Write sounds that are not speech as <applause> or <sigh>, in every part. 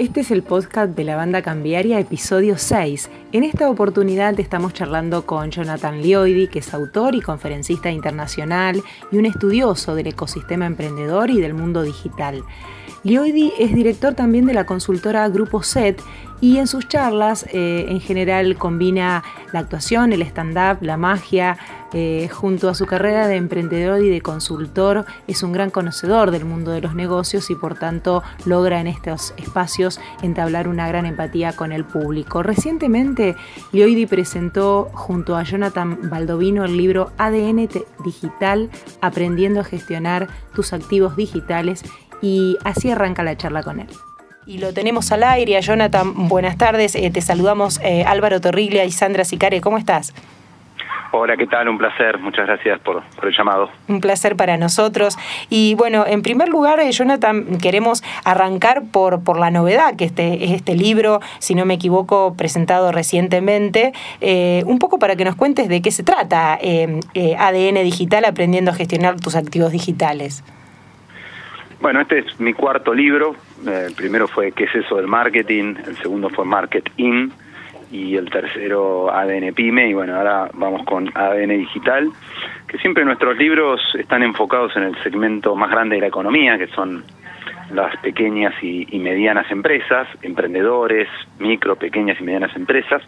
Este es el podcast de la banda cambiaria, episodio 6. En esta oportunidad estamos charlando con Jonathan Lioidi, que es autor y conferencista internacional y un estudioso del ecosistema emprendedor y del mundo digital. Lioidi es director también de la consultora Grupo SET y en sus charlas eh, en general combina la actuación, el stand-up, la magia, eh, junto a su carrera de emprendedor y de consultor, es un gran conocedor del mundo de los negocios y por tanto logra en estos espacios entablar una gran empatía con el público. Recientemente, Lioidi presentó junto a Jonathan Baldovino el libro ADN Digital, Aprendiendo a gestionar tus activos digitales y así arranca la charla con él. Y lo tenemos al aire. A Jonathan, buenas tardes. Eh, te saludamos eh, Álvaro Torriglia y Sandra Sicare. ¿Cómo estás? Hola, ¿qué tal? Un placer. Muchas gracias por, el llamado. Un placer para nosotros. Y bueno, en primer lugar, eh, Jonathan, queremos arrancar por, por la novedad que este, es este libro, si no me equivoco, presentado recientemente, un poco para que nos cuentes de qué se trata ADN Digital, aprendiendo a gestionar tus activos digitales. Bueno, este es mi cuarto libro. Eh, el primero fue ¿Qué es eso del marketing? El segundo fue Marketing. Y el tercero ADN Pyme. Y bueno, ahora vamos con ADN Digital, que siempre nuestros libros están enfocados en el segmento más grande de la economía, que son las pequeñas y, medianas empresas, emprendedores, micro, pequeñas y medianas empresas,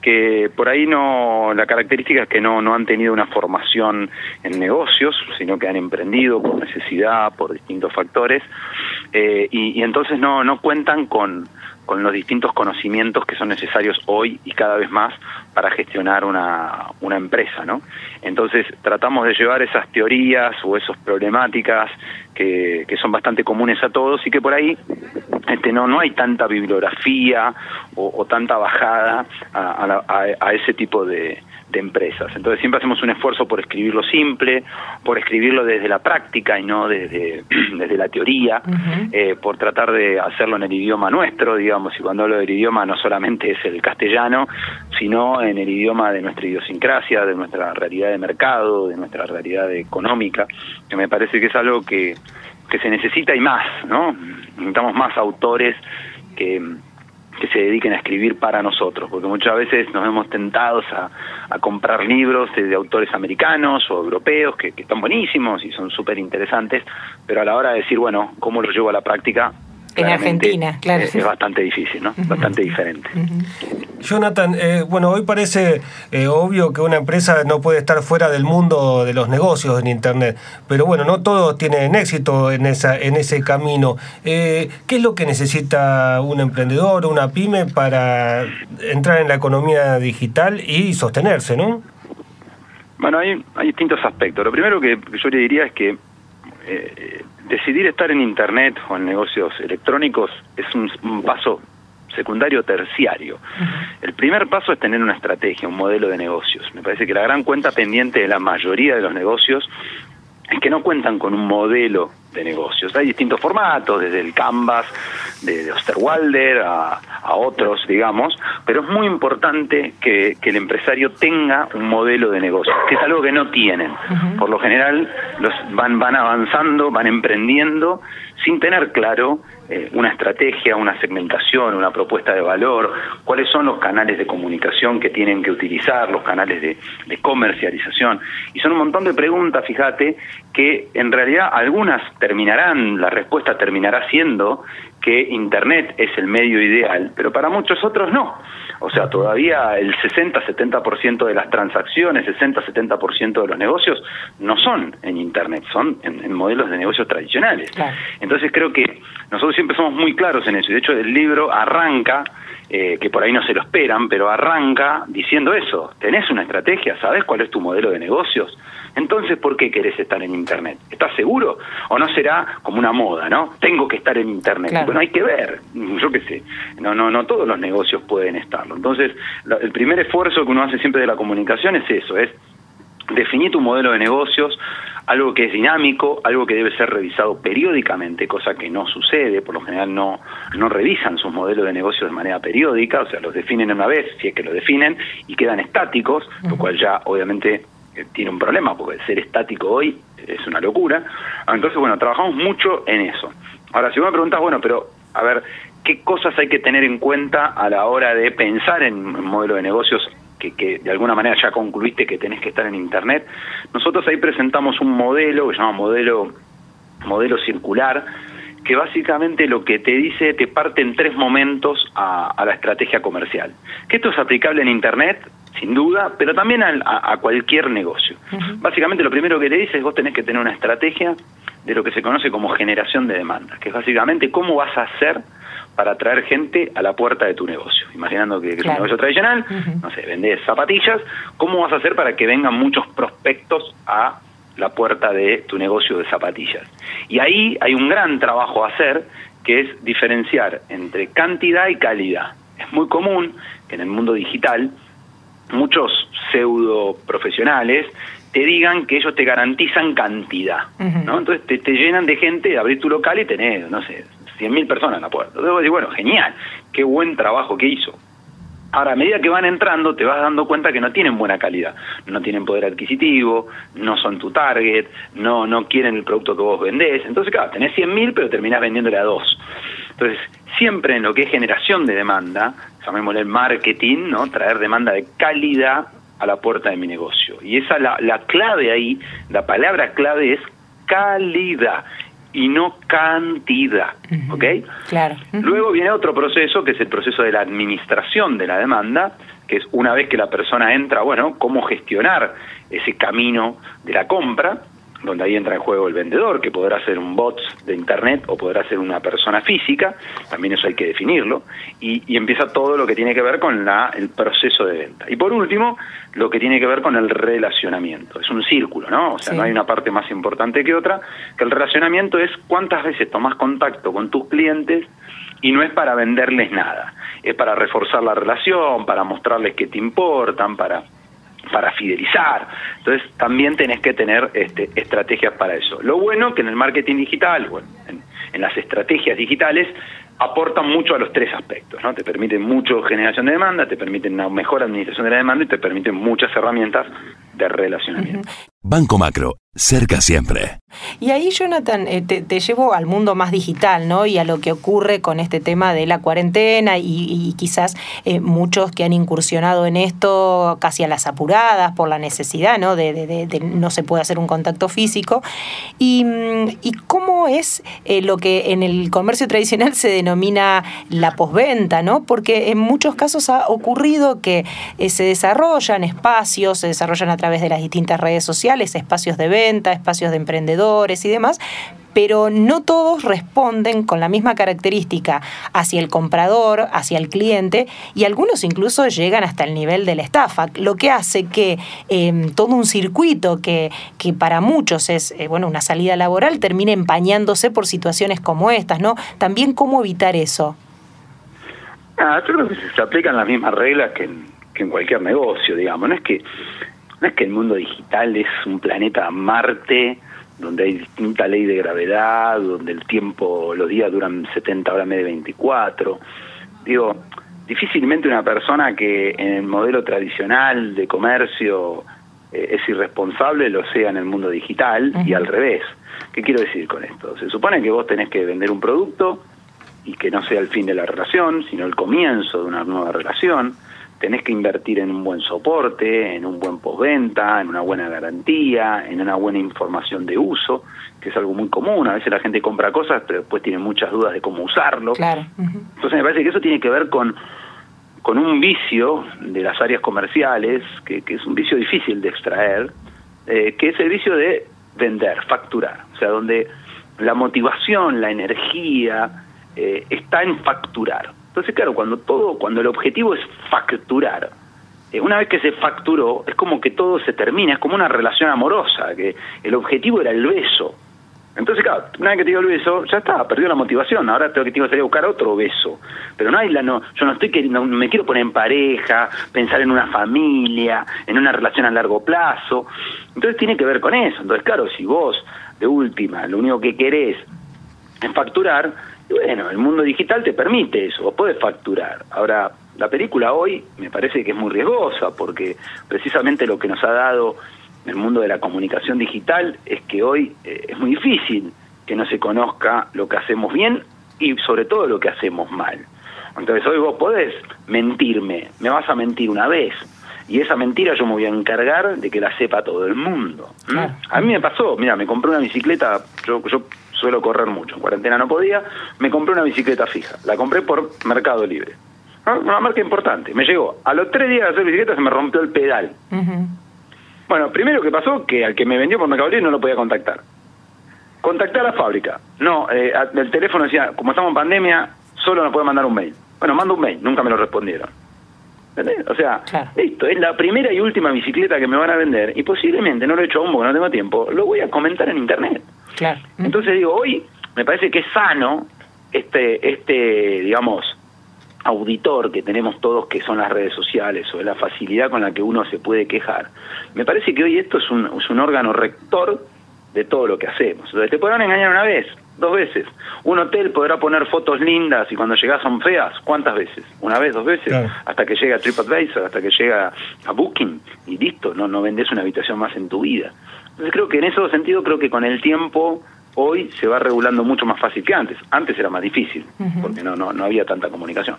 que por ahí no, la característica es que no, no han tenido una formación en negocios, sino que han emprendido por necesidad, por distintos factores, eh, y, y, entonces no, no cuentan con, con los distintos conocimientos que son necesarios hoy y cada vez más para gestionar una, una empresa, ¿no? Entonces tratamos de llevar esas teorías o esas problemáticas que, que son bastante comunes a todos y que por ahí este, no, no hay tanta bibliografía o, tanta bajada a, a ese tipo de, de empresas. Entonces siempre hacemos un esfuerzo por escribirlo simple, por escribirlo desde la práctica y no desde, <clears throat> desde la teoría, eh, por tratar de hacerlo en el idioma nuestro, digamos, y cuando hablo del idioma no solamente es el castellano, sino en el idioma de nuestra idiosincrasia, de nuestra realidad de mercado, de nuestra realidad económica, que me parece que es algo que, que se necesita y más, ¿no? Necesitamos más autores que que se dediquen a escribir para nosotros, porque muchas veces nos vemos tentados a, comprar libros de, autores americanos o europeos que, que están buenísimos y son súper interesantes, pero a la hora de decir, bueno, ¿cómo lo llevo a la práctica? En Argentina, claro. Es, bastante difícil, ¿no? Bastante diferente. Jonathan, eh, bueno, hoy parece eh, obvio que una empresa no puede estar fuera del mundo de los negocios en Internet, pero bueno, no todos tienen éxito en, esa, en ese camino. Eh, ¿Qué es lo que necesita un emprendedor una pyme para entrar en la economía digital y sostenerse, no? Bueno, hay, hay distintos aspectos. Lo primero que yo le diría es que decidir estar en Internet o en negocios electrónicos es un, paso secundario terciario. El primer paso es tener una estrategia, un modelo de negocios. Me parece que la gran cuenta pendiente de la mayoría de los negocios es que no cuentan con un modelo de negocios. Hay distintos formatos, desde el Canvas de, Osterwalder a, a, otros, digamos, pero es muy importante que, que, el empresario tenga un modelo de negocios, que es algo que no tienen. Por lo general los van, van avanzando, van emprendiendo sin tener claro eh, una estrategia, una segmentación, una propuesta de valor, cuáles son los canales de comunicación que tienen que utilizar, los canales de, comercialización. Y son un montón de preguntas, fíjate, que en realidad algunas terminarán, la respuesta terminará siendo que Internet es el medio ideal, pero para muchos otros no. O sea, todavía el 60-70% de las transacciones, 60-70% de los negocios no son en Internet, son en, modelos de negocios tradicionales. Entonces creo que nosotros siempre somos muy claros en eso. Y de hecho el libro arranca, eh, que por ahí no se lo esperan, pero arranca diciendo eso. ¿Tenés una estrategia? ¿Sabés cuál es tu modelo de negocios? Entonces, ¿por qué querés estar en Internet? ¿Estás seguro? ¿O no será como una moda, no? Tengo que estar en Internet. Bueno, hay que ver, yo qué sé. No, no, no todos los negocios pueden estarlo. Entonces, el primer esfuerzo que uno hace siempre de la comunicación es eso, es definir tu modelo de negocios, algo que es dinámico, algo que debe ser revisado periódicamente, cosa que no sucede, por lo general no, no revisan sus modelos de negocios de manera periódica, o sea, los definen una vez, si es que lo definen, y quedan estáticos, lo cual ya obviamente eh, tiene un problema, porque ser estático hoy es una locura. Entonces, bueno, trabajamos mucho en eso. Ahora, si vos me preguntas, bueno, pero, a ver, qué cosas hay que tener en cuenta a la hora de pensar en un modelo de negocios que, que, de alguna manera ya concluiste que tenés que estar en Internet. Nosotros ahí presentamos un modelo que se llama modelo, modelo circular, que básicamente lo que te dice te parte en tres momentos a, la estrategia comercial. Que esto es aplicable en Internet, sin duda, pero también a, cualquier negocio. Básicamente lo primero que te dice es vos tenés que tener una estrategia de lo que se conoce como generación de demanda, que es básicamente cómo vas a hacer para atraer gente a la puerta de tu negocio. Imaginando que, es un negocio tradicional, no sé, vendés zapatillas, ¿cómo vas a hacer para que vengan muchos prospectos a la puerta de tu negocio de zapatillas? Y ahí hay un gran trabajo a hacer, que es diferenciar entre cantidad y calidad. Es muy común que en el mundo digital muchos pseudo profesionales te digan que ellos te garantizan cantidad, ¿no? Entonces te, te, llenan de gente, abrir tu local y tenés, no sé, 100.000 personas en la puerta. Entonces vos decís, bueno, genial, qué buen trabajo que hizo. Ahora, a medida que van entrando, te vas dando cuenta que no tienen buena calidad, no tienen poder adquisitivo, no son tu target, no no quieren el producto que vos vendés. Entonces, claro, tenés 100.000, pero terminás vendiéndole a dos. Entonces, siempre en lo que es generación de demanda, llamémosle marketing, ¿no? Traer demanda de calidad a la puerta de mi negocio. Y esa la, la clave ahí, la palabra clave es calidad y no cantidad, ¿ok? Claro. Luego viene otro proceso, que es el proceso de la administración de la demanda, que es una vez que la persona entra, bueno, cómo gestionar ese camino de la compra, donde ahí entra en juego el vendedor, que podrá ser un bot de internet o podrá ser una persona física, también eso hay que definirlo, y, empieza todo lo que tiene que ver con la, el proceso de venta. Y por último, lo que tiene que ver con el relacionamiento. Es un círculo, ¿no? O sea, no hay una parte más importante que otra, que el relacionamiento es cuántas veces tomas contacto con tus clientes y no es para venderles nada, es para reforzar la relación, para mostrarles que te importan, para para fidelizar. Entonces también tenés que tener este, estrategias para eso. Lo bueno que en el marketing digital, bueno, en, las estrategias digitales, aportan mucho a los tres aspectos, ¿no? Te permiten mucho generación de demanda, te permiten una mejor administración de la demanda y te permiten muchas herramientas de relacionamiento. Banco Macro, cerca siempre. Y ahí, Jonathan, eh, te, llevo al mundo más digital, ¿no? Y a lo que ocurre con este tema de la cuarentena y, quizás eh, muchos que han incursionado en esto casi a las apuradas por la necesidad, ¿no? De, no se puede hacer un contacto físico. Y, mm, cómo es eh, lo que en el comercio tradicional se denomina la posventa, ¿no? Porque en muchos casos ha ocurrido que se desarrollan espacios, se desarrollan a través de las distintas redes sociales, espacios de venta, espacios de emprendedores y demás, pero no todos responden con la misma característica hacia el comprador, hacia el cliente, y algunos incluso llegan hasta el nivel de la estafa, lo que hace que em, todo un circuito que, que para muchos es eh, bueno, una salida laboral termine empañándose por situaciones como estas, ¿no? También cómo evitar eso. Ah, yo creo que se aplican las mismas reglas que en, que en cualquier negocio, digamos. No es que no es que el mundo digital es un planeta Marte donde hay distinta ley de gravedad, donde el tiempo, los días duran 70 horas de 24. Digo, difícilmente una persona que en el modelo tradicional de comercio eh, es irresponsable lo sea en el mundo digital y al revés. ¿Qué quiero decir con esto? Se supone que vos tenés que vender un producto y que no sea el fin de la relación, sino el comienzo de una nueva relación tenés que invertir en un buen soporte, en un buen postventa, en una buena garantía, en una buena información de uso, que es algo muy común. A veces la gente compra cosas, pero después tiene muchas dudas de cómo usarlo. Claro. Entonces me parece que eso tiene que ver con, con un vicio de las áreas comerciales, que, es un vicio difícil de extraer, eh, que es el vicio de vender, facturar. O sea, donde la motivación, la energía eh, está en facturar. Entonces, claro, cuando todo, cuando el objetivo es facturar, eh, una vez que se facturó, es como que todo se termina, es como una relación amorosa, que el objetivo era el beso. Entonces, claro, una vez que te dio el beso, ya está, perdió la motivación, ahora tengo que, tengo que buscar otro beso. Pero no hay la, no, yo no estoy que no, me quiero poner en pareja, pensar en una familia, en una relación a largo plazo. Entonces tiene que ver con eso. Entonces, claro, si vos, de última, lo único que querés es facturar, bueno, el mundo digital te permite eso, vos podés facturar. Ahora, la película hoy me parece que es muy riesgosa porque precisamente lo que nos ha dado el mundo de la comunicación digital es que hoy eh, es muy difícil que no se conozca lo que hacemos bien y sobre todo lo que hacemos mal. Entonces hoy vos podés mentirme, me vas a mentir una vez, y esa mentira yo me voy a encargar de que la sepa todo el mundo. A mí me pasó, mira, me compré una bicicleta, yo, yo suelo correr mucho, en cuarentena no podía, me compré una bicicleta fija, la compré por Mercado Libre. Una marca importante, me llegó. A los tres días de hacer bicicleta se me rompió el pedal. Bueno, primero que pasó, que al que me vendió por Mercado Libre no lo podía contactar. Contactar a la fábrica. No, eh, el teléfono decía, como estamos en pandemia, solo nos puede mandar un mail. Bueno, mando un mail, nunca me lo respondieron. O sea, esto es la primera y última bicicleta que me van a vender y posiblemente, no lo he hecho aún porque no tengo tiempo, lo voy a comentar en internet. Claro. Entonces digo, hoy me parece que es sano este, este, digamos, auditor que tenemos todos que son las redes sociales o la facilidad con la que uno se puede quejar. Me parece que hoy esto es un, es un órgano rector de todo lo que hacemos. Entonces, te podrán engañar una vez, dos veces. Un hotel podrá poner fotos lindas y cuando llegas son feas. ¿Cuántas veces? Una vez, dos veces, hasta que llega a TripAdvisor, hasta que llega a Booking y listo, no, no vendes una habitación más en tu vida. Entonces creo que en ese sentido, creo que con el tiempo hoy se va regulando mucho más fácil que antes. Antes era más difícil, porque no, no, no había tanta comunicación.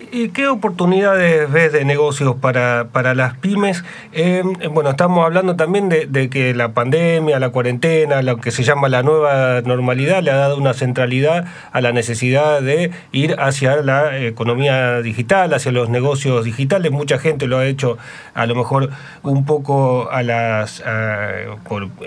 ¿Y qué oportunidades ves de negocios para, para las pymes? Eh, bueno, estamos hablando también de, que la pandemia, la cuarentena, lo que se llama la nueva normalidad, le ha dado una centralidad a la necesidad de ir hacia la economía digital, hacia los negocios digitales. Mucha gente lo ha hecho a lo mejor un poco a las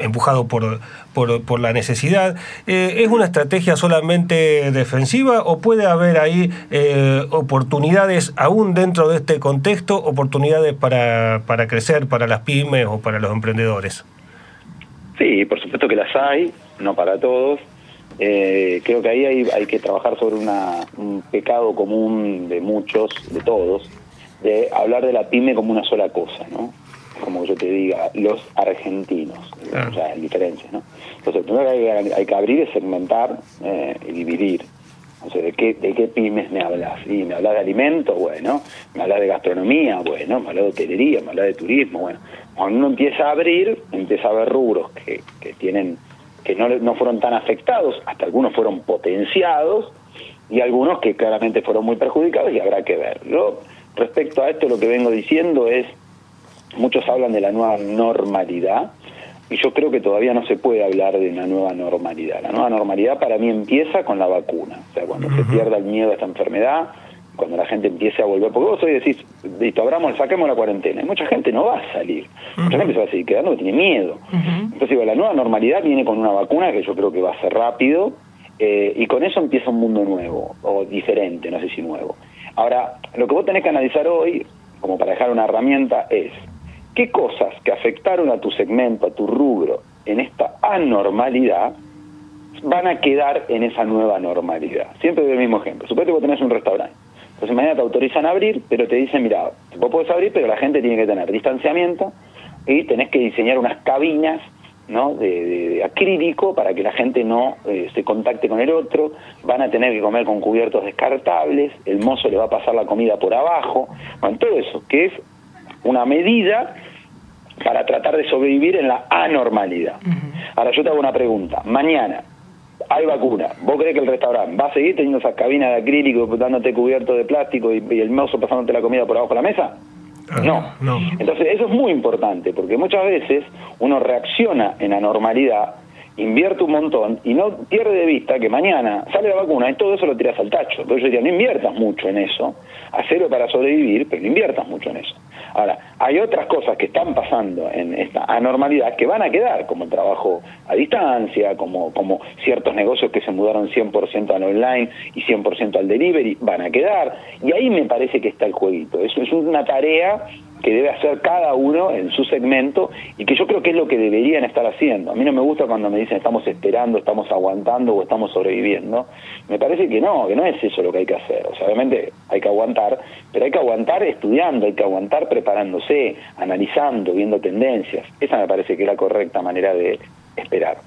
empujado por, por, la necesidad. Eh, ¿Es una estrategia solamente defensiva o puede haber ahí eh, oportunidades, aún dentro de este contexto, oportunidades para, para crecer para las pymes o para los emprendedores? Sí, por supuesto que las hay, no para todos. Eh, creo que ahí hay, hay que trabajar sobre una, un pecado común de muchos, de todos, de hablar de la pyme como una sola cosa, ¿no? Como yo te diga, los argentinos, o sea, en diferencias, ¿no? Entonces, primero hay, hay que abrir y segmentar eh, y dividir. O sea, ¿de qué, ¿de qué pymes me hablas? Y me hablas de alimentos, bueno, me hablas de gastronomía, bueno, me hablas de hotelería, me hablas de turismo, bueno. Cuando uno empieza a abrir, empieza a ver rubros que, que tienen que no, no fueron tan afectados, hasta algunos fueron potenciados y algunos que claramente fueron muy perjudicados y habrá que ver. Yo, respecto a esto, lo que vengo diciendo es Muchos hablan de la nueva normalidad y yo creo que todavía no se puede hablar de una nueva normalidad. La nueva normalidad para mí empieza con la vacuna, o sea, cuando se pierda el miedo a esta enfermedad, cuando la gente empiece a volver, porque vos hoy decís, listo, abramos, saquemos la cuarentena, y mucha gente no va a salir, mucha gente se va a seguir quedando tiene miedo. Entonces digo, la nueva normalidad viene con una vacuna que yo creo que va a ser rápido, eh, y con eso empieza un mundo nuevo, o diferente, no sé si nuevo. Ahora, lo que vos tenés que analizar hoy, como para dejar una herramienta, es qué cosas que afectaron a tu segmento, a tu rubro, en esta anormalidad, van a quedar en esa nueva normalidad. Siempre doy el mismo ejemplo. Suponete que vos tenés un restaurante. Entonces mañana te autorizan a abrir, pero te dicen, mira, vos podés abrir, pero la gente tiene que tener distanciamiento y tenés que diseñar unas cabinas ¿no? de, acrílico para que la gente no eh, se contacte con el otro, van a tener que comer con cubiertos descartables, el mozo le va a pasar la comida por abajo, bueno, todo eso, que es una medida para tratar de sobrevivir en la anormalidad. Ahora yo te hago una pregunta. Mañana hay vacuna. ¿Vos crees que el restaurante va a seguir teniendo esas cabinas de acrílico dándote cubierto de plástico y, el mozo pasándote la comida por abajo de la mesa? Ah, no. no. Entonces eso es muy importante porque muchas veces uno reacciona en anormalidad invierte un montón y no pierde de vista que mañana sale la vacuna y todo eso lo tiras al tacho. Entonces yo diría, no inviertas mucho en eso, hacerlo para sobrevivir, pero no inviertas mucho en eso. Ahora, hay otras cosas que están pasando en esta anormalidad que van a quedar, como el trabajo a distancia, como, como ciertos negocios que se mudaron 100% al online y 100% al delivery, van a quedar. Y ahí me parece que está el jueguito. Eso es una tarea que debe hacer cada uno en su segmento y que yo creo que es lo que deberían estar haciendo. A mí no me gusta cuando me dicen estamos esperando, estamos aguantando o estamos sobreviviendo. Me parece que no, que no es eso lo que hay que hacer. O sea, obviamente hay que aguantar, pero hay que aguantar estudiando, hay que aguantar preparándose, analizando, viendo tendencias. Esa me parece que es la correcta manera de, esperar.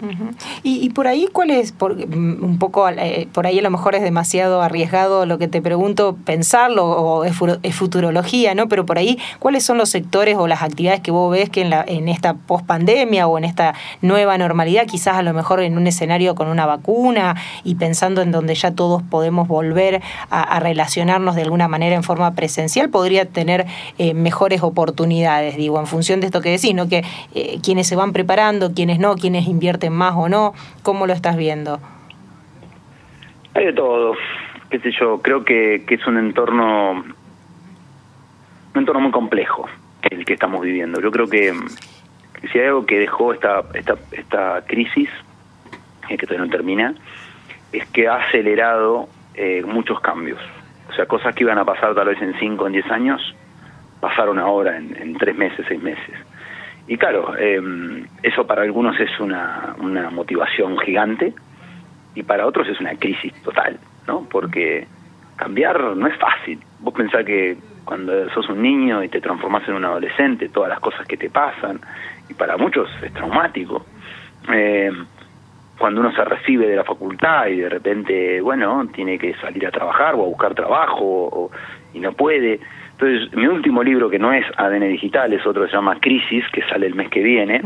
y, por ahí, ¿cuál es? Por, mm, un poco, eh, por ahí a lo mejor es demasiado arriesgado lo que te pregunto, pensarlo, o es, futurología, ¿no? Pero por ahí, ¿cuáles son los sectores o las actividades que vos ves que en, la, en esta pospandemia o en esta nueva normalidad, quizás a lo mejor en un escenario con una vacuna y pensando en donde ya todos podemos volver a, relacionarnos de alguna manera en forma presencial, podría tener eh, mejores oportunidades, digo, en función de esto que decís, ¿no? Que eh, quienes se van preparando, quienes no, quienes invierten más o no? ¿Cómo lo estás viendo? Hay de todo, qué sé yo, creo que, es un entorno un entorno muy complejo el que estamos viviendo. Yo creo que, si hay algo que dejó esta esta, esta crisis, que todavía no termina, es que ha acelerado eh, muchos cambios. O sea, cosas que iban a pasar tal vez en 5 o en 10 años, pasaron ahora en, en 3 meses, 6 meses. Y claro, em, eso para algunos es una, una motivación gigante y para otros es una crisis total, ¿no? Porque cambiar no es fácil. Vos pensás que cuando sos un niño y te transformás en un adolescente, todas las cosas que te pasan, y para muchos es traumático. Em, cuando uno se recibe de la facultad y de repente, bueno, tiene que salir a trabajar o a buscar trabajo y no puede, entonces, mi último libro, que no es ADN Digital, es otro que se llama Crisis, que sale el mes que viene,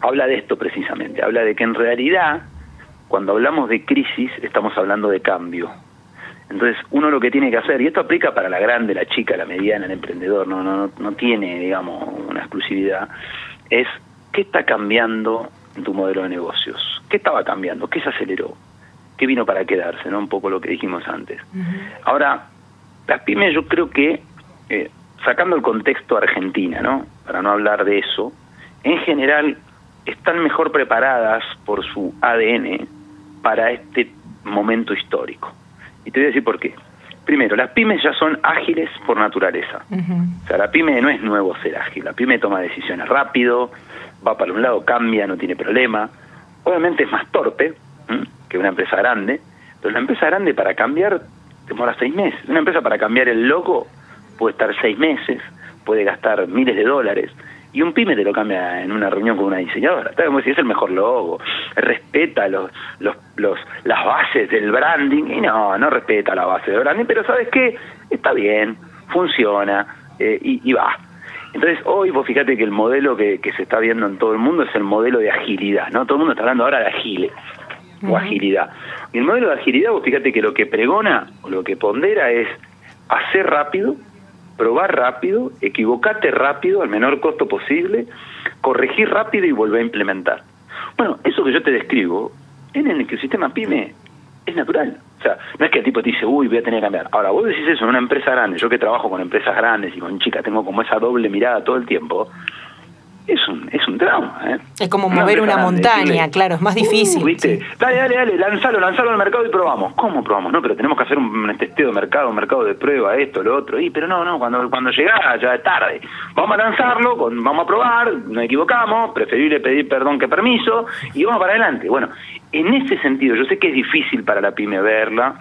habla de esto precisamente, habla de que en realidad, cuando hablamos de crisis, estamos hablando de cambio. Entonces, uno lo que tiene que hacer, y esto aplica para la grande, la chica, la mediana, el emprendedor, no, no, no tiene, digamos, una exclusividad, es qué está cambiando en tu modelo de negocios, qué estaba cambiando, qué se aceleró, qué vino para quedarse, ¿no? Un poco lo que dijimos antes. Ahora, las pymes yo creo que eh, sacando el contexto Argentina, ¿no? Para no hablar de eso, en general están mejor preparadas por su ADN para este momento histórico. Y te voy a decir por qué. Primero, las pymes ya son ágiles por naturaleza. O sea, la pyme no es nuevo ser ágil. La pyme toma decisiones rápido, va para un lado, cambia, no tiene problema. Obviamente es más torpe que una empresa grande, pero la empresa grande para cambiar demora seis meses. Una empresa para cambiar el logo puede estar seis meses, puede gastar miles de dólares, y un pyme te lo cambia en una reunión con una diseñadora. Está como si es el mejor logo, respeta los, los, los, las bases del branding, y no, no respeta la base del branding, pero ¿sabes qué? Está bien, funciona, eh, y, va. Entonces, hoy vos fíjate que el modelo que, que se está viendo en todo el mundo es el modelo de agilidad, ¿no? Todo el mundo está hablando ahora de agile o agilidad. Y el modelo de agilidad, vos fíjate que lo que pregona o lo que pondera es hacer rápido, probar rápido, equivocarte rápido, al menor costo posible, corregir rápido y volver a implementar. Bueno, eso que yo te describo, en el ecosistema PYME es natural. O sea, no es que el tipo te dice, uy, voy a tener que cambiar. Ahora, vos decís eso en una empresa grande, yo que trabajo con empresas grandes y con chicas, tengo como esa doble mirada todo el tiempo, trauma. ¿eh? Es como mover una montaña, claro, es más difícil. ¿viste? Dale, dale, dale, lanzalo, lanzalo al mercado y probamos. ¿Cómo probamos? No, pero tenemos que hacer un testeo de mercado, un mercado de prueba, esto, lo otro. Y, pero no, no, cuando, cuando llega ya es tarde. Vamos a lanzarlo, vamos a probar, nos equivocamos, preferible pedir perdón que permiso y vamos para adelante. Bueno, en ese sentido, yo sé que es difícil para la pyme verla,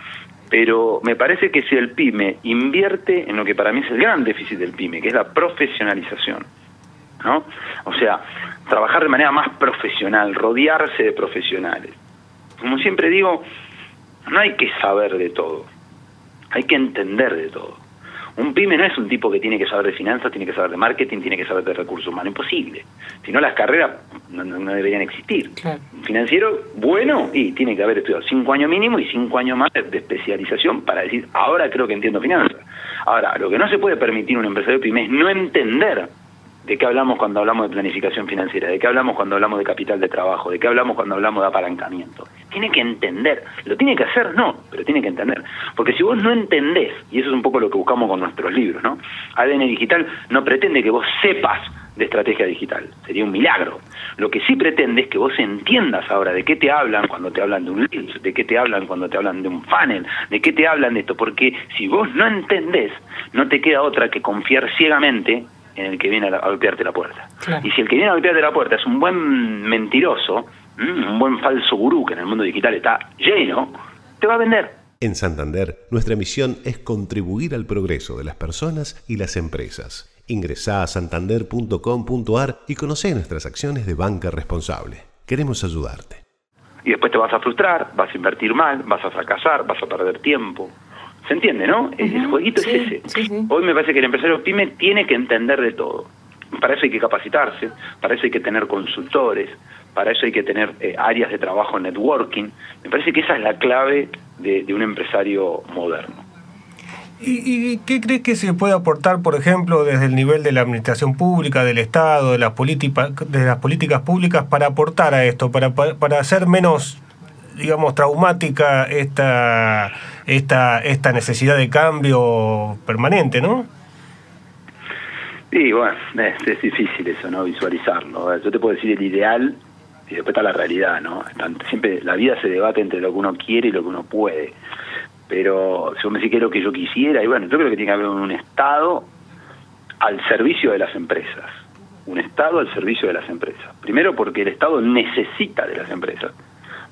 pero me parece que si el pyme invierte en lo que para mí es el gran déficit del pyme, que es la profesionalización, ¿no? O sea, trabajar de manera más profesional, rodearse de profesionales. Como siempre digo, no hay que saber de todo, hay que entender de todo. Un pyme no es un tipo que tiene que saber de finanzas, tiene que saber de marketing, tiene que saber de recursos humanos, imposible. Si no, las carreras no, deberían existir. Un financiero, bueno, y tiene que haber estudiado cinco años mínimo y cinco años más de especialización para decir, ahora creo que entiendo finanzas. Ahora, lo que no se puede permitir un empresario pyme es no entender ¿De qué hablamos cuando hablamos de planificación financiera? ¿De qué hablamos cuando hablamos de capital de trabajo? ¿De qué hablamos cuando hablamos de apalancamiento? Tiene que entender. ¿Lo tiene que hacer? No, pero tiene que entender. Porque si vos no entendés, y eso es un poco lo que buscamos con nuestros libros, ¿no? ADN Digital no pretende que vos sepas de estrategia digital. Sería un milagro. Lo que sí pretende es que vos entiendas ahora de qué te hablan cuando te hablan de un lead, de qué te hablan cuando te hablan de un funnel, de qué te hablan de esto. Porque si vos no entendés, no te queda otra que confiar ciegamente en el que viene a, golpearte la puerta. Y si el que viene a golpearte la puerta es un buen mentiroso, un buen falso gurú que en el mundo digital está lleno, te va a vender. En Santander, nuestra misión es contribuir al progreso de las personas y las empresas. Ingresá a santander.com.ar y conoce nuestras acciones de banca responsable. Queremos ayudarte. Y después te vas a frustrar, vas a invertir mal, vas a fracasar, vas a perder tiempo. ¿Se entiende, no? El jueguito es ese. Hoy me parece que el empresario pyme tiene que entender de todo. Para eso hay que capacitarse, para eso hay que tener consultores, para eso hay que tener eh, áreas de trabajo networking. Me parece que esa es la clave de, un empresario moderno. ¿Y, qué crees que se puede aportar, por ejemplo, desde el nivel de la administración pública, del Estado, de las, de las políticas públicas para aportar a esto, para, para hacer menos, digamos, traumática esta, esta, esta necesidad de cambio permanente, ¿no? Sí, bueno, es, es, difícil eso, ¿no? Visualizarlo. Yo te puedo decir el ideal y después está la realidad, ¿no? Siempre la vida se debate entre lo que uno quiere y lo que uno puede. Pero si vos me decís qué es lo que yo quisiera, y bueno, yo creo que tiene que haber un Estado al servicio de las empresas. Un Estado al servicio de las empresas. Primero porque el Estado necesita de las empresas.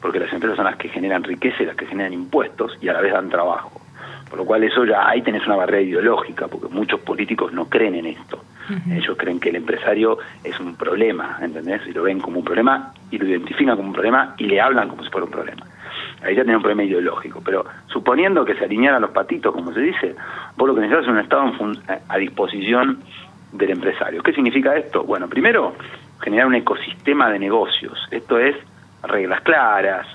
Porque las empresas son las que generan riqueza y las que generan impuestos y a la vez dan trabajo. Por lo cual eso ya ahí tenés una barrera ideológica, porque muchos políticos no creen en esto. Ellos creen que el empresario es un problema, ¿entendés? Y lo ven como un problema y lo identifican como un problema y le hablan como si fuera un problema. Ahí ya tiene un problema ideológico. Pero suponiendo que se alinearan los patitos, como se dice, vos lo que necesitas es un Estado a disposición del empresario. ¿Qué significa esto? Bueno, primero, generar un ecosistema de negocios. Esto es reglas claras,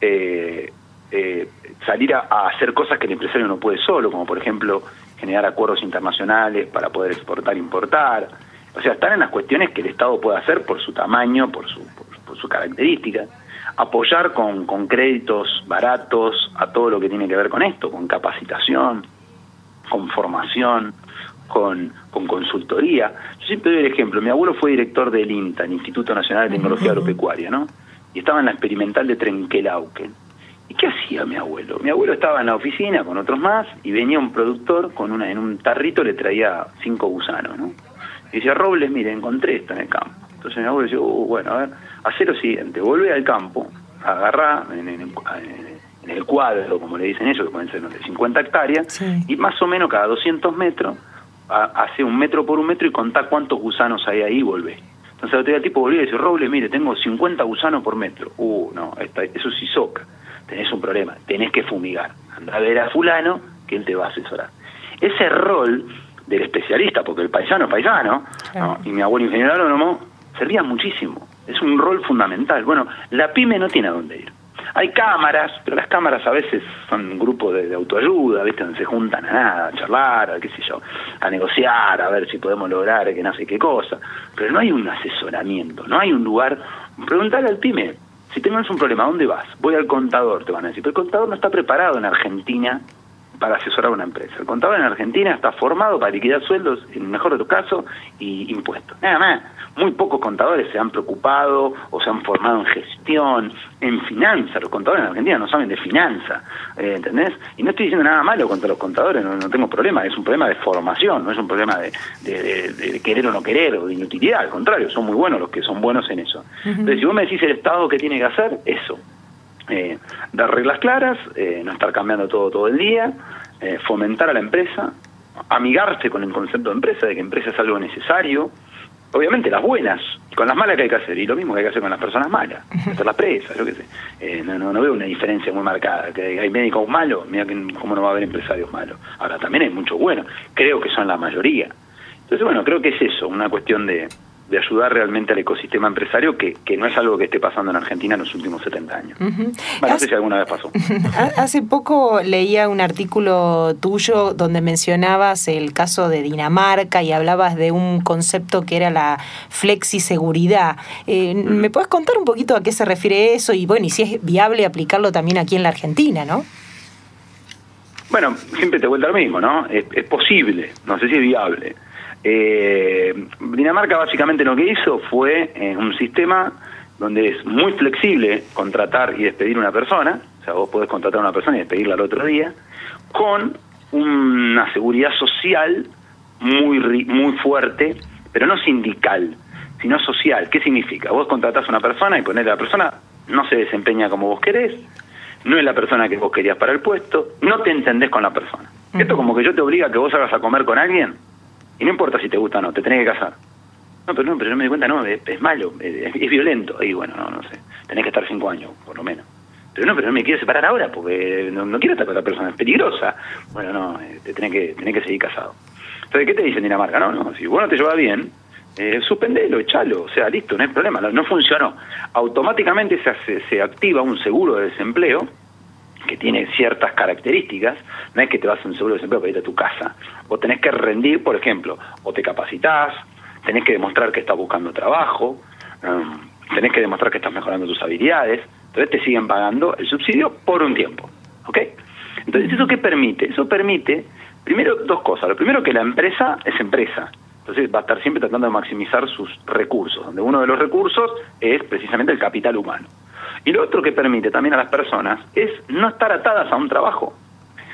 eh, eh, salir a, hacer cosas que el empresario no puede solo, como por ejemplo generar acuerdos internacionales para poder exportar e importar. O sea, están en las cuestiones que el Estado puede hacer por su tamaño, por su, por, su característica. Apoyar con, con créditos baratos a todo lo que tiene que ver con esto, con capacitación, con formación, con, con, consultoría. Yo siempre doy el ejemplo, mi abuelo fue director del INTA, el Instituto Nacional de Tecnología Agropecuaria, ¿no? Y estaba en la experimental de Trenquelauquen. ¿Y qué hacía mi abuelo? Mi abuelo estaba en la oficina con otros más y venía un productor con una en un tarrito le traía cinco gusanos, ¿no? Y decía, Robles, mire, encontré esto en el campo. Entonces mi abuelo decía, uh, bueno, a ver, hace lo siguiente, vuelve al campo, agarra en, el cuadro, como le dicen ellos, que pueden ser de 50 hectáreas, y más o menos cada 200 metros, hace un metro por un metro y contá cuántos gusanos hay ahí y vuelve. Entonces el tipo volvía y dice, Robles, mire, tengo 50 gusanos por metro. Uh, no, eso sí soca tenés un problema, tenés que fumigar. Anda a ver a fulano que él te va a asesorar. Ese rol del especialista, porque el paisano es paisano, y mi abuelo ingeniero agrónomo, servía muchísimo. Es un rol fundamental. Bueno, la pyme no tiene a dónde ir. Hay cámaras, pero las cámaras a veces son un grupo de, autoayuda, ¿viste? Donde se juntan a nada, a charlar, a qué sé yo, a negociar, a ver si podemos lograr que no sé qué cosa. Pero no hay un asesoramiento, no hay un lugar. Preguntarle al pyme, si tenemos un problema, ¿a dónde vas? Voy al contador, te van a decir. Pero el contador no está preparado en Argentina para asesorar a una empresa. El contador en Argentina está formado para liquidar sueldos, en el mejor de los casos, y impuestos. Nada más. Muy pocos contadores se han preocupado o se han formado en gestión, en finanzas. Los contadores en Argentina no saben de finanzas, eh, ¿entendés? Y no estoy diciendo nada malo contra los contadores, no, tengo problema. Es un problema de formación, no es un problema de, querer o no querer o de inutilidad. Al contrario, son muy buenos los que son buenos en eso. Entonces, si vos me decís el Estado que tiene que hacer, eso eh, dar reglas claras, eh, no estar cambiando todo todo el día, eh, fomentar a la empresa, amigarse con el concepto de empresa, de que empresa es algo necesario, obviamente las buenas, con las malas que hay que hacer, y lo mismo que hay que hacer con las personas malas, hacer las presas, yo qué sé. Eh, no, no, veo una diferencia muy marcada, que hay médicos malos, mira que cómo no va a haber empresarios malos. Ahora, también hay muchos buenos, creo que son la mayoría. Entonces, bueno, creo que es eso, una cuestión de, de ayudar realmente al ecosistema empresario, que, que, no es algo que esté pasando en Argentina en los últimos 70 años. bueno, no sé si alguna vez pasó. <laughs> Hace poco leía un artículo tuyo donde mencionabas el caso de Dinamarca y hablabas de un concepto que era la flexiseguridad. Eh, ¿Me puedes contar un poquito a qué se refiere eso y bueno, y si es viable aplicarlo también aquí en la Argentina, no? Bueno, siempre te vuelta lo mismo, ¿no? Es, es posible, no sé si es viable. Eh, Dinamarca básicamente lo que hizo fue eh, un sistema donde es muy flexible contratar y despedir una persona, o sea, vos podés contratar a una persona y despedirla al otro día, con una seguridad social muy, muy fuerte, pero no sindical, sino social. ¿Qué significa? Vos contratás a una persona y ponés a la persona no se desempeña como vos querés, no es la persona que vos querías para el puesto, no te entendés con la persona. Esto como que yo te obliga a que vos hagas a comer con alguien y no importa si te gusta o no, te tenés que casar. No, pero no, pero no me di cuenta, no, es, malo, es, violento. Y bueno, no, no sé, tenés que estar cinco años, por lo menos. Pero no, pero no me quiero separar ahora porque no, quiero estar con la persona, es peligrosa. Bueno, no, eh, te tenés que, tenés que seguir casado. Entonces, ¿qué te dicen Dinamarca? No, no, si vos no te llevas bien, eh, suspendelo, echalo, o sea, listo, no hay problema, no, funcionó. Automáticamente se, se activa un seguro de desempleo que tiene ciertas características, no es que te vas a un seguro de desempleo para ir a tu casa. Vos tenés que rendir, por ejemplo, o te capacitas, tenés que demostrar que estás buscando trabajo, um, tenés que demostrar que estás mejorando tus habilidades, entonces te siguen pagando el subsidio por un tiempo. ¿Ok? Entonces, ¿eso qué permite? Eso permite, primero, dos cosas. Lo primero, que la empresa es empresa. Entonces va a estar siempre tratando de maximizar sus recursos, donde uno de los recursos es precisamente el capital humano. Y lo otro que permite también a las personas es no estar atadas a un trabajo.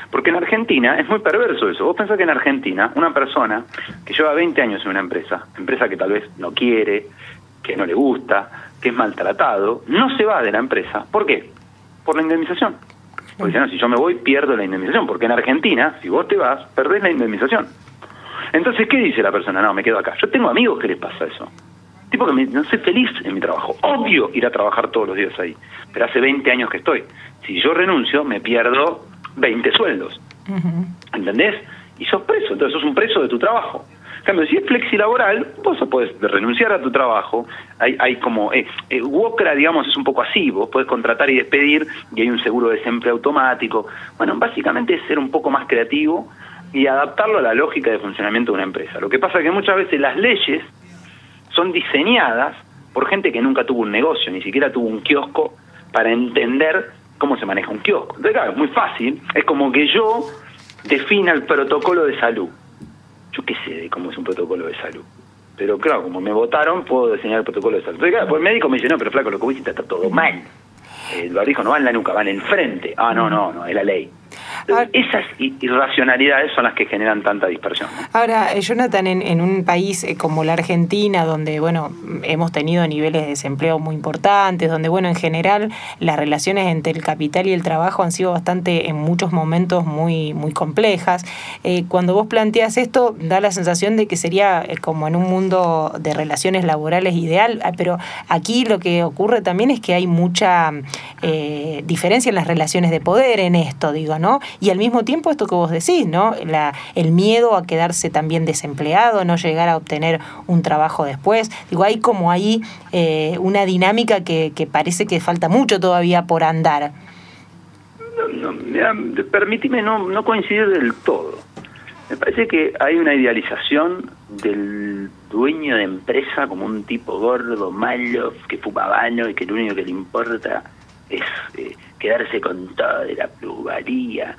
Porque en Argentina es muy perverso eso. Vos pensás que en Argentina una persona que lleva 20 años en una empresa, empresa que tal vez no quiere, que no le gusta, que es maltratado, no se va de la empresa. ¿Por qué? Por la indemnización. Porque si si yo me voy, pierdo la indemnización. Porque en Argentina, si vos te vas, perdés la indemnización. Entonces, ¿qué dice la persona? No, me quedo acá. Yo tengo amigos que les pasa eso. Tipo que no soy feliz en mi trabajo. Obvio ir a trabajar todos los días ahí. Pero hace 20 años que estoy. Si yo renuncio, me pierdo 20 sueldos. ¿Entendés? Y sos preso. Entonces sos un preso de tu trabajo. En cambio, si es flexilaboral, vos podés renunciar a tu trabajo. Hay, hay como. Eh, eh, digamos, es un poco así. Vos podés contratar y despedir y hay un seguro de desempleo automático. Bueno, básicamente es ser un poco más creativo y adaptarlo a la lógica de funcionamiento de una empresa. Lo que pasa es que muchas veces las leyes son diseñadas por gente que nunca tuvo un negocio, ni siquiera tuvo un kiosco para entender cómo se maneja un kiosco. Entonces, claro, es muy fácil. Es como que yo defina el protocolo de salud. Yo qué sé de cómo es un protocolo de salud. Pero claro, como me votaron, puedo diseñar el protocolo de salud. Entonces, claro, pues el médico me dice, no, pero flaco, lo que vos está todo mal. El barbijo no va en la nuca, va en el frente. Ah, no, no, no, es la ley. Ah. Esas irracionalidades son las que generan tanta dispersión. Ahora, eh, Jonathan, en, un país eh, como la Argentina, donde, bueno, hemos tenido niveles de desempleo muy importantes, donde, bueno, en general las relaciones entre el capital y el trabajo han sido bastante, en muchos momentos, muy, muy complejas. Eh, cuando vos planteas esto, da la sensación de que sería como en un mundo de relaciones laborales ideal, ah, pero aquí lo que ocurre también es que hay mucha diferencia en las relaciones de poder en esto, digo, ¿no? Y al mismo tiempo esto que vos decís, ¿no? La, el miedo a quedarse también desempleado, no llegar a obtener un trabajo después. Digo, hay como ahí eh, una dinámica que, parece que falta mucho todavía por andar. No, no, permíteme no, no coincidir del todo. Me parece que hay una idealización del dueño de empresa como un tipo gordo, malo, que fuma vano y que lo único que le importa es eh, quedarse con todo de la plusvalía.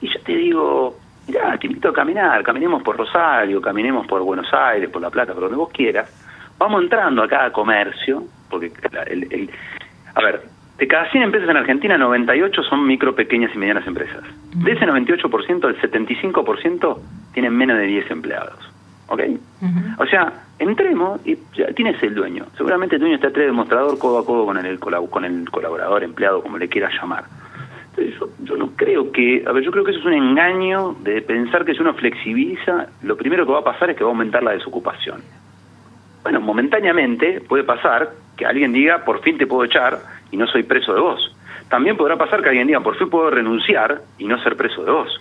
Y yo te digo, mira, te invito a caminar, caminemos por Rosario, caminemos por Buenos Aires, por La Plata, por donde vos quieras. Vamos entrando a cada comercio, porque el, a ver, de cada 100 empresas en Argentina, 98 son micro, pequeñas y medianas empresas. De ese 98%, el 75% tienen menos de 10 empleados. ¿Ok? O sea, entremos y ya tienes el dueño. Seguramente el dueño está tres demostrador codo a codo con el, con el colaborador, empleado, como le quieras llamar. Entonces, yo, yo, no creo que, a ver, yo creo que eso es un engaño de pensar que si uno flexibiliza, lo primero que va a pasar es que va a aumentar la desocupación. Bueno, momentáneamente puede pasar que alguien diga, por fin te puedo echar y no soy preso de vos. También podrá pasar que alguien diga, por fin puedo renunciar y no ser preso de vos.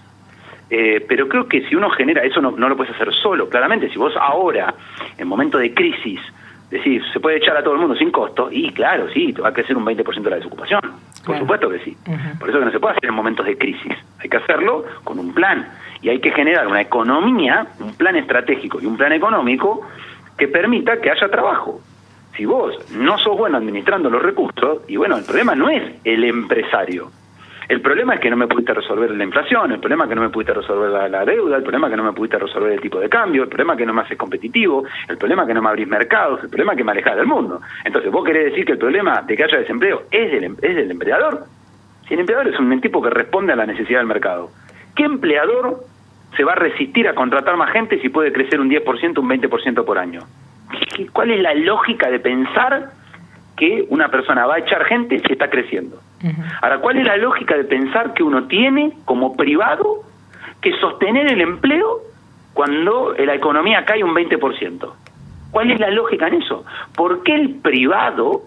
Eh, pero creo que si uno genera, eso no, no, lo puedes hacer solo, claramente. Si vos ahora, en momento de crisis, decís, se puede echar a todo el mundo sin costo, y claro, sí, te va a crecer un 20% de la desocupación. Por supuesto que sí. Por eso que no se puede hacer en momentos de crisis. Hay que hacerlo con un plan. Y hay que generar una economía, un plan estratégico y un plan económico que permita que haya trabajo. Si vos no sos bueno administrando los recursos, y bueno, el problema no es el empresario, el problema es que no me pudiste resolver la inflación, el problema es que no me pudiste resolver la, deuda, el problema es que no me pudiste resolver el tipo de cambio, el problema es que no me haces competitivo, el problema es que no me abrís mercados, el problema es que me alejas del mundo. Entonces, ¿vos querés decir que el problema de que haya desempleo es del, em, es del empleador? Si el empleador es un tipo que responde a la necesidad del mercado, ¿qué empleador se va a resistir a contratar más gente si puede crecer un 10%, un 20% por año? ¿Cuál es la lógica de pensar que una persona va a echar gente si está creciendo? Ahora, ¿cuál es la lógica de pensar que uno tiene como privado que sostener el empleo cuando la economía cae un 20%? ¿Cuál es la lógica en eso? ¿Por qué el privado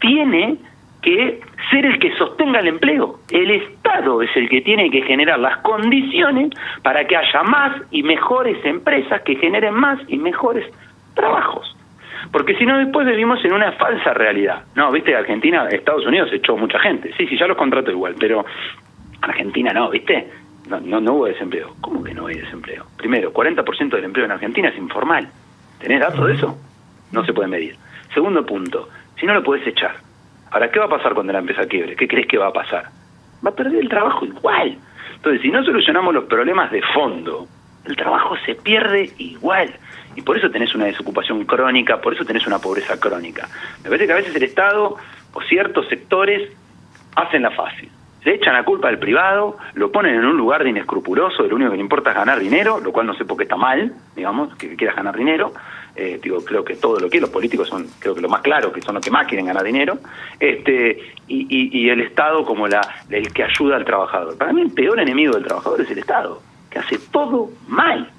tiene que ser el que sostenga el empleo. El Estado es el que tiene que generar las condiciones para que haya más y mejores empresas que generen más y mejores trabajos. Porque si no, después vivimos en una falsa realidad. No, viste, Argentina, Estados Unidos echó mucha gente. Sí, sí, ya los contrato igual, pero Argentina no, viste. No, no, no hubo desempleo. ¿Cómo que no hay desempleo? Primero, 40% del empleo en Argentina es informal. ¿Tenés datos de eso? No se puede medir. Segundo punto, si no lo puedes echar, Ahora, ¿qué va a pasar cuando la empresa quiebre? ¿Qué crees que va a pasar? Va a perder el trabajo igual. Entonces, si no solucionamos los problemas de fondo, el trabajo se pierde igual. Y por eso tenés una desocupación crónica, por eso tenés una pobreza crónica. Me parece que a veces el Estado o ciertos sectores hacen la fácil. Le echan la culpa al privado, lo ponen en un lugar de inescrupuloso, lo único que le importa es ganar dinero, lo cual no sé por qué está mal, digamos, que quieras ganar dinero, eh, digo, creo que todo lo que los políticos son, creo que lo más claro, que son los que más quieren ganar dinero, este, y, el Estado como la, el que ayuda al trabajador. Para mí el peor enemigo del trabajador es el Estado, que hace todo mal.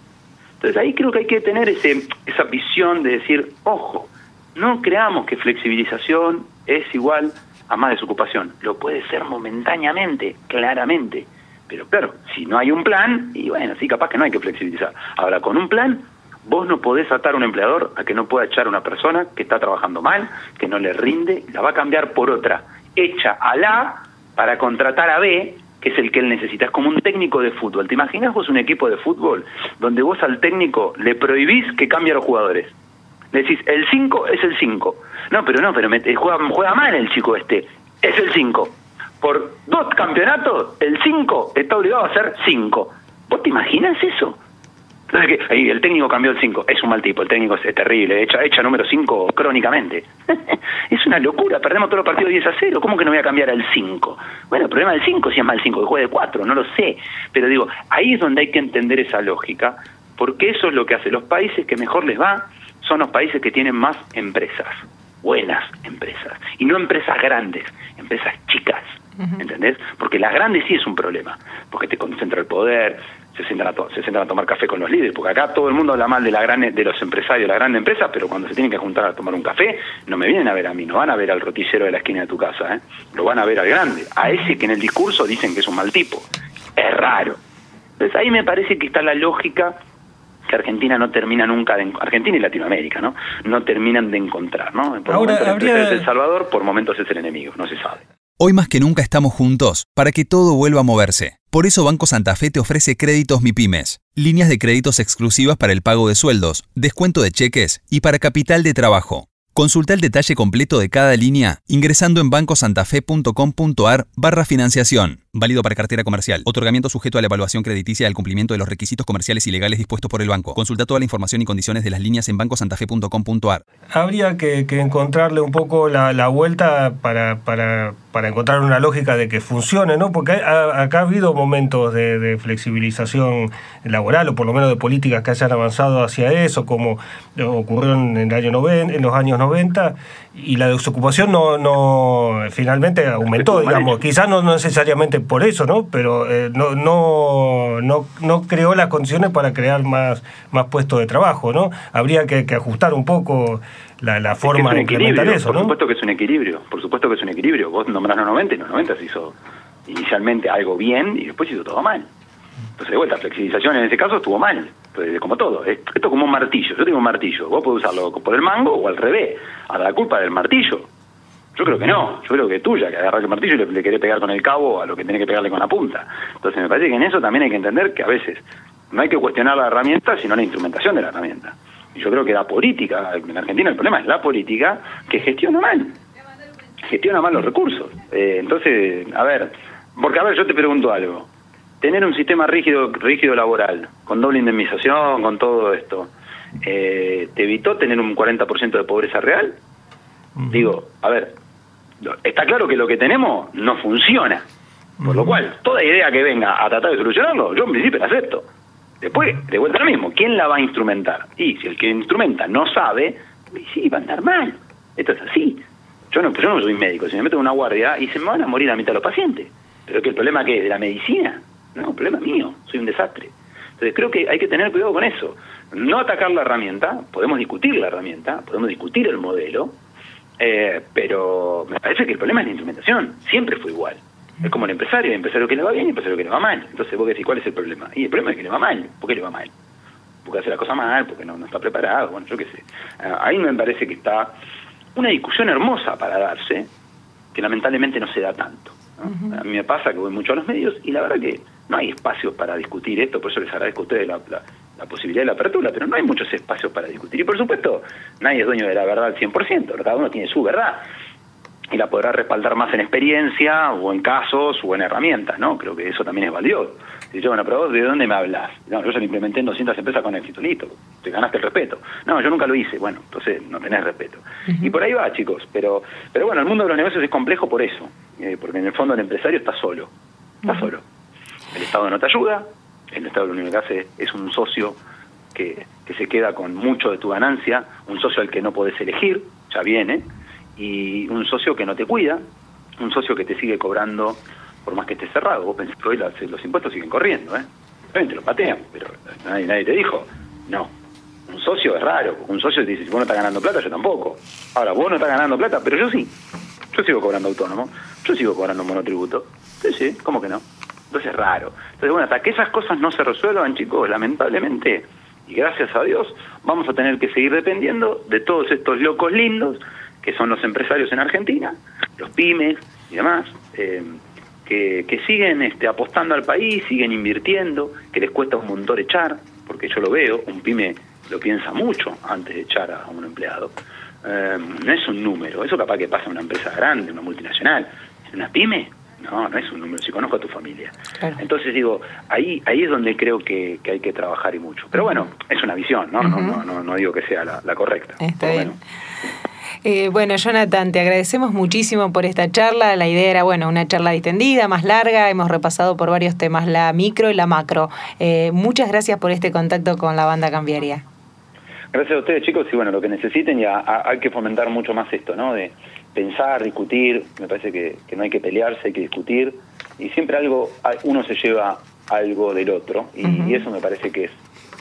Entonces ahí creo que hay que tener ese, esa visión de decir, ojo, no creamos que flexibilización es igual a más desocupación. Lo puede ser momentáneamente, claramente. Pero claro, si no hay un plan, y bueno, sí, capaz que no hay que flexibilizar. Ahora, con un plan, Vos no podés atar a un empleador a que no pueda echar a una persona que está trabajando mal, que no le rinde, la va a cambiar por otra. Echa a la para contratar a B, es el que él necesita. Es como un técnico de fútbol. ¿Te imaginas vos un equipo de fútbol donde vos al técnico le prohibís que cambie a los jugadores? Le decís, el 5 es el 5. No, pero no, pero juega, juega mal el chico este. Es el 5. Por dos campeonatos, el 5 está obligado a ser 5. ¿Vos te imaginas eso? Entonces, ahí el técnico cambió el 5. Es un mal tipo, el técnico es terrible, echa, echa número 5 crónicamente. <laughs> es una locura, perdemos todos los partidos 10 a 0. ¿Cómo que no voy a cambiar al 5? Bueno, el problema del 5 si es mal 5, que juegue de 4, no lo sé. Pero digo, ahí es donde hay que entender esa lógica, porque eso es lo que hace. Los países que mejor les va son los países que tienen más empresas, buenas empresas, y no empresas grandes, empresas chicas. ¿Entendés? Porque las grandes sí es un problema, porque te concentra el poder, se sientan, a se sientan a tomar café con los líderes, porque acá todo el mundo habla mal de, la gran, de los empresarios, de la gran empresa, pero cuando se tienen que juntar a tomar un café, no me vienen a ver a mí, no van a ver al rotillero de la esquina de tu casa, ¿eh? lo van a ver al grande, a ese que en el discurso dicen que es un mal tipo. Es raro. Entonces ahí me parece que está la lógica que Argentina no termina nunca de Argentina y Latinoamérica, ¿no? No terminan de encontrar, ¿no? Por Ahora, momentos habría... es El Salvador, por momentos es el enemigo, no se sabe. Hoy más que nunca estamos juntos para que todo vuelva a moverse. Por eso Banco Santa Fe te ofrece créditos MIPIMES, líneas de créditos exclusivas para el pago de sueldos, descuento de cheques y para capital de trabajo. Consulta el detalle completo de cada línea ingresando en bancosantafe.com.ar barra financiación. Válido para cartera comercial. Otorgamiento sujeto a la evaluación crediticia y al cumplimiento de los requisitos comerciales y legales dispuestos por el banco. Consulta toda la información y condiciones de las líneas en bancosantafe.com.ar. Habría que, encontrarle un poco la, vuelta para, para, encontrar una lógica de que funcione, ¿no? Porque acá ha habido momentos de, flexibilización laboral o por lo menos de políticas que hayan avanzado hacia eso, como ocurrió en, el año 90, en los años 90 y la desocupación no, no finalmente aumentó, digamos, quizás no, necesariamente por eso, ¿no? Pero eh, no, no, no, no creó las condiciones para crear más, más puestos de trabajo, ¿no? Habría que, ajustar un poco la, la forma de implementar eso, ¿no? Por supuesto que es un equilibrio, por supuesto que es un equilibrio. Vos nombrás los 90 y los 90 se hizo inicialmente algo bien y después hizo todo mal. Entonces, de vuelta, flexibilización en ese caso estuvo mal, como todo. Esto es como un martillo. Yo tengo un martillo, vos podés usarlo por el mango o al revés. a la culpa del martillo. Yo creo que no, yo creo que es tuya, que agarrar el martillo y le, le querés pegar con el cabo a lo que tiene que pegarle con la punta. Entonces me parece que en eso también hay que entender que a veces no hay que cuestionar la herramienta, sino la instrumentación de la herramienta. Y yo creo que la política, en Argentina el problema es la política que gestiona mal, gestiona mal los recursos. Eh, entonces, a ver, porque a ver, yo te pregunto algo tener un sistema rígido, rígido laboral, con doble indemnización, con todo esto, eh, ¿te evitó tener un 40% de pobreza real? Digo, a ver, está claro que lo que tenemos no funciona. Por lo cual, toda idea que venga a tratar de solucionarlo, yo en principio la acepto. Después, de vuelta lo mismo, ¿quién la va a instrumentar? Y si el que instrumenta no sabe, sí, va a andar mal. Esto es así. Yo no, yo no soy médico, si me meto en una guardia y se me van a morir a mitad de los pacientes. Pero que el problema que es de la medicina, no, problema mío, soy un desastre. Entonces creo que hay que tener cuidado con eso. No atacar la herramienta, podemos discutir la herramienta, podemos discutir el modelo, eh, pero me parece que el problema es la implementación. Siempre fue igual. Es como el empresario, el empresario que le va bien y el empresario que le va mal. Entonces vos decís, ¿cuál es el problema? Y el problema es que le va mal. ¿Por qué le va mal? Porque hace la cosa mal, porque no, no está preparado, bueno, yo qué sé. Ah, ahí me parece que está una discusión hermosa para darse, que lamentablemente no se da tanto. A mí me pasa que voy mucho a los medios y la verdad que no hay espacios para discutir esto, por eso les agradezco a ustedes la, la, posibilidad de la apertura, pero no hay muchos espacios para discutir. Y por supuesto, nadie es dueño de la verdad al 100%, cada uno tiene su verdad y la podrá respaldar más en experiencia o en casos o en herramientas, ¿no? Creo que eso también es valioso. Si yo, bueno, pero vos, ¿de dónde me hablas? No, yo ya lo implementé en 200 empresas con éxito, listo, te ganaste el respeto. No, yo nunca lo hice, bueno, entonces no tenés respeto. Y por ahí va, chicos, pero pero bueno, el mundo de los negocios es complejo por eso, eh, porque en el fondo el empresario está solo, está solo. El Estado no te ayuda, el Estado lo único que hace es un socio que, que se queda con mucho de tu ganancia, un socio al que no podés elegir, ya viene, y un socio que no te cuida, un socio que te sigue cobrando por más que esté cerrado. Vos pensás que hoy los, impuestos siguen corriendo, ¿eh? También te lo patean, pero nadie, nadie te dijo. No. Un socio es raro. Un socio te dice, si vos no estás ganando plata, yo tampoco. Ahora, vos no estás ganando plata, pero yo sí. Yo sigo cobrando autónomo. Yo sigo cobrando monotributo. Sí, sí, ¿cómo que no? Entonces es raro. Entonces, bueno, hasta que esas cosas no se resuelvan, chicos, lamentablemente, y gracias a Dios, vamos a tener que seguir dependiendo de todos estos locos lindos que son los empresarios en Argentina, los pymes y demás, eh, que, siguen este, apostando al país, siguen invirtiendo, que les cuesta un montón echar, porque yo lo veo, un pyme lo piensa mucho antes de echar a un empleado. Eh, no es un número, eso capaz que pasa en una empresa grande, una multinacional. ¿Una pyme? No, no es un número, si conozco a tu familia. Entonces digo, ahí ahí es donde creo que, hay que trabajar y mucho. Pero bueno, es una visión, ¿no? no, no, no, digo que sea la, correcta. Está bien. Eh, bueno, Jonathan, te agradecemos muchísimo por esta charla. La idea era, bueno, una charla distendida, más larga. Hemos repasado por varios temas, la micro y la macro. Eh, muchas gracias por este contacto con la banda cambiaria. Gracias a ustedes, chicos. Y bueno, lo que necesiten, ya hay que fomentar mucho más esto, ¿no? De pensar, discutir. Me parece que, no hay que pelearse, hay que discutir. Y siempre algo, uno se lleva algo del otro. y eso me parece que es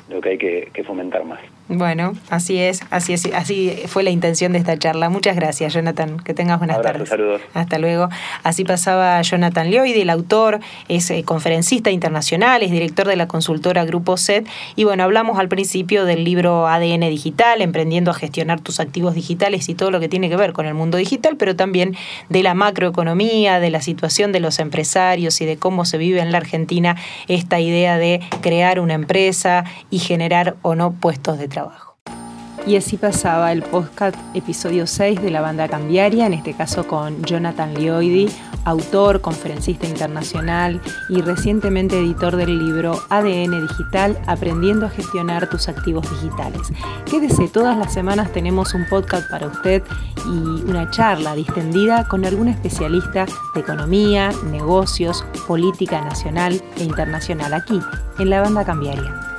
lo que hay que, fomentar más. Bueno, así es, así es, así fue la intención de esta charla. Muchas gracias, Jonathan. Que tengas buenas tardes. Saludos. Hasta luego. Así pasaba Jonathan Lloyd, el autor, es eh, conferencista internacional, es director de la consultora Grupo SET. Y bueno, hablamos al principio del libro ADN Digital, emprendiendo a gestionar tus activos digitales y todo lo que tiene que ver con el mundo digital, pero también de la macroeconomía, de la situación de los empresarios y de cómo se vive en la Argentina esta idea de crear una empresa y generar o no puestos de trabajo. Y así pasaba el podcast episodio 6 de la banda cambiaria, en este caso con Jonathan Lioidi, autor, conferencista internacional y recientemente editor del libro ADN Digital, Aprendiendo a gestionar tus activos digitales. Quédese, todas las semanas tenemos un podcast para usted y una charla distendida con algún especialista de economía, negocios, política nacional e internacional aquí, en la banda cambiaria.